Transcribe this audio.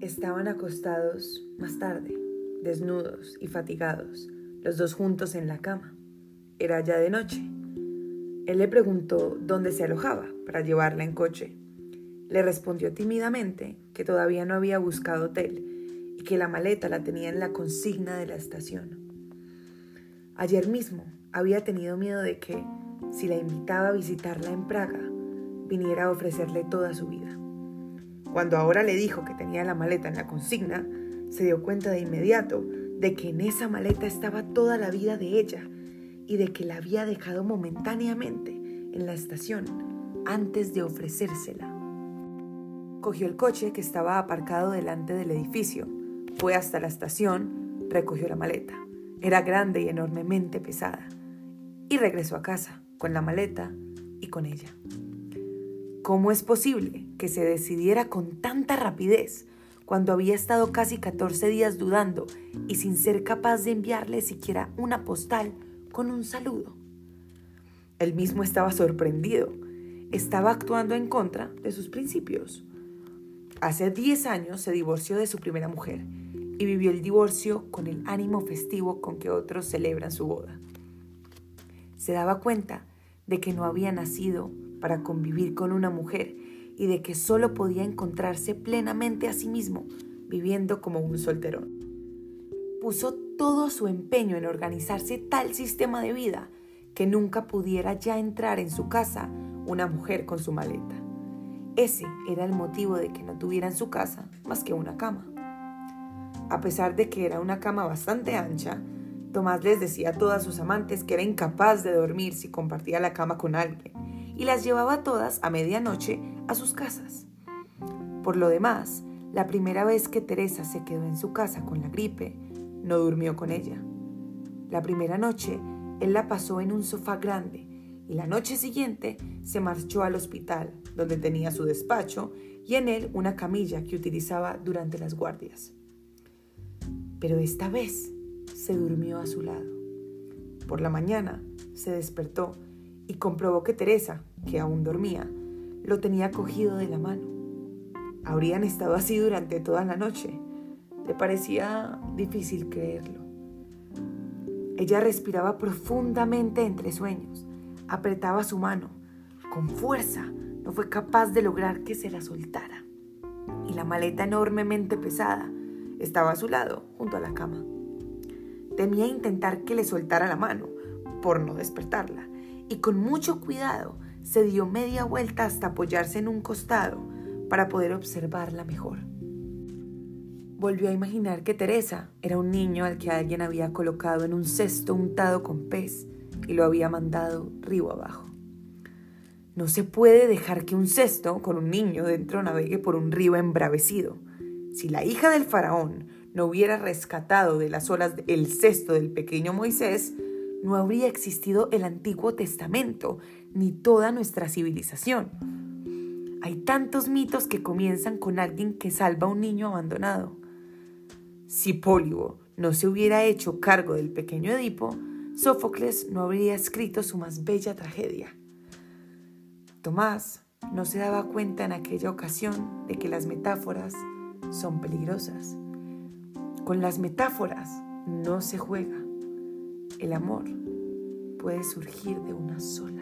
Estaban acostados más tarde, desnudos y fatigados, los dos juntos en la cama. Era ya de noche. Él le preguntó dónde se alojaba para llevarla en coche. Le respondió tímidamente que todavía no había buscado hotel y que la maleta la tenía en la consigna de la estación. Ayer mismo había tenido miedo de que, si la invitaba a visitarla en Praga, viniera a ofrecerle toda su vida. Cuando ahora le dijo que tenía la maleta en la consigna, se dio cuenta de inmediato de que en esa maleta estaba toda la vida de ella y de que la había dejado momentáneamente en la estación antes de ofrecérsela. Cogió el coche que estaba aparcado delante del edificio, fue hasta la estación, recogió la maleta. Era grande y enormemente pesada. Y regresó a casa con la maleta y con ella. ¿Cómo es posible que se decidiera con tanta rapidez cuando había estado casi 14 días dudando y sin ser capaz de enviarle siquiera una postal con un saludo? Él mismo estaba sorprendido. Estaba actuando en contra de sus principios. Hace 10 años se divorció de su primera mujer y vivió el divorcio con el ánimo festivo con que otros celebran su boda. Se daba cuenta de que no había nacido para convivir con una mujer y de que solo podía encontrarse plenamente a sí mismo viviendo como un solterón. Puso todo su empeño en organizarse tal sistema de vida que nunca pudiera ya entrar en su casa una mujer con su maleta. Ese era el motivo de que no tuviera en su casa más que una cama. A pesar de que era una cama bastante ancha, Tomás les decía a todas sus amantes que era incapaz de dormir si compartía la cama con alguien y las llevaba todas a medianoche a sus casas. Por lo demás, la primera vez que Teresa se quedó en su casa con la gripe, no durmió con ella. La primera noche, él la pasó en un sofá grande y la noche siguiente se marchó al hospital, donde tenía su despacho y en él una camilla que utilizaba durante las guardias. Pero esta vez se durmió a su lado. Por la mañana se despertó y comprobó que Teresa, que aún dormía, lo tenía cogido de la mano. Habrían estado así durante toda la noche. Le parecía difícil creerlo. Ella respiraba profundamente entre sueños, apretaba su mano. Con fuerza no fue capaz de lograr que se la soltara. Y la maleta enormemente pesada estaba a su lado, junto a la cama. Temía intentar que le soltara la mano, por no despertarla, y con mucho cuidado se dio media vuelta hasta apoyarse en un costado para poder observarla mejor. Volvió a imaginar que Teresa era un niño al que alguien había colocado en un cesto untado con pez y lo había mandado río abajo. No se puede dejar que un cesto con un niño dentro navegue por un río embravecido. Si la hija del faraón no hubiera rescatado de las olas el cesto del pequeño Moisés, no habría existido el Antiguo Testamento ni toda nuestra civilización. Hay tantos mitos que comienzan con alguien que salva a un niño abandonado. Si Pólibo no se hubiera hecho cargo del pequeño Edipo, Sófocles no habría escrito su más bella tragedia. Tomás no se daba cuenta en aquella ocasión de que las metáforas son peligrosas. Con las metáforas no se juega. El amor puede surgir de una sola